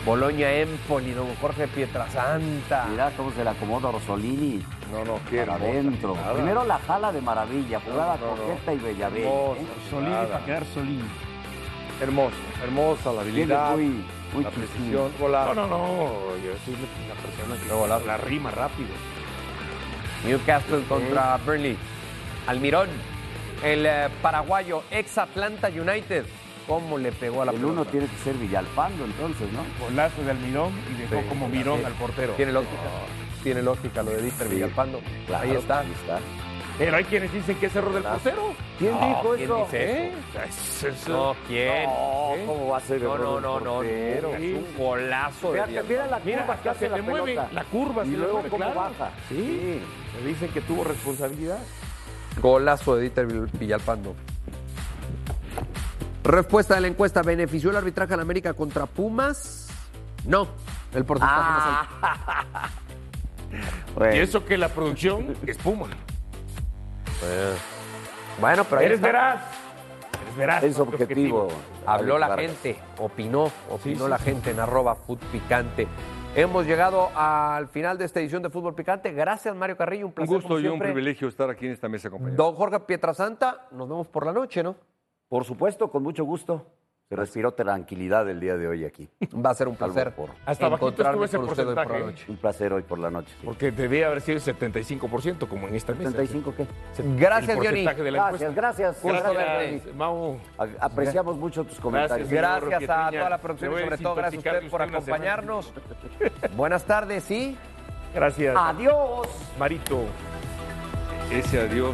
Boloña Empoli, don Jorge Pietrasanta. Mira cómo se le acomoda Rosolini. No, no, hermosa adentro. Primero la jala de maravilla, jugada No, no, no. y bellabella. ¿eh? Solini para quedar Solini. Hermosa, hermosa la habilidad, Muy, muy la precisión, No, golazo. no, no. Yo soy una persona que Luego la- la rima rápido. Newcastle contra Burnley. Almirón, el eh, paraguayo, ex Atlanta United. ¿Cómo le pegó a la El pelota? uno tiene que ser Villalpando entonces, ¿no? Golazo de Almirón y dejó Sí, como Mirón sí. al portero. Tiene lógica. Tiene lógica lo de Sí, Villalpando. Claro, Ahí está. Ahí está. Pero hay quienes dicen que es error del portero. ¿Quién No, dijo ¿quién eso? dice ¿Eh? Es- es- No, ¿quién? No, ¿Eh? ¿cómo va a ser No, error no, del no, no, portero? no. Es un golazo de Mira, Villalpando. mira la Mira, curva que hasta hace se la le mueve pelota. la curva. Y se le luego mueve, cómo claro. baja. Sí. Me dicen que tuvo responsabilidad. Golazo de Dieter Vill- Villalpando. Respuesta de la encuesta: ¿benefició el arbitraje en América contra Pumas? No. El porcentaje más alto. Ah. Bueno, Y eso que la producción es Puma. Bueno, pero ahí Eres está. veraz. Eres veraz. es objetivo. Habló la gente, opinó, opinó Sí, sí. la gente en arroba food picante. Hemos llegado al final de esta edición de Fútbol Picante. Gracias, Mario Carrillo. Un Un placer. gusto como y un privilegio estar aquí en esta mesa, compañero. Don Jorge Pietrasanta, nos vemos por la noche, ¿no? Por supuesto, con mucho gusto. Se respiró tranquilidad el día de hoy aquí. Va a ser un placer por- Hasta encontrarme ese con usted hoy por la noche. Un placer hoy por la noche. sí. Porque debía haber sido el 75%, como en esta mesa. ¿75 qué? Gracias, Johnny. Gracias, gracias. Gracias. Mau. Apreciamos mucho tus comentarios. Gracias a toda la producción y sobre todo gracias a usted por acompañarnos. Buenas tardes, ¿sí? Gracias. Adiós. Marito. Ese adiós.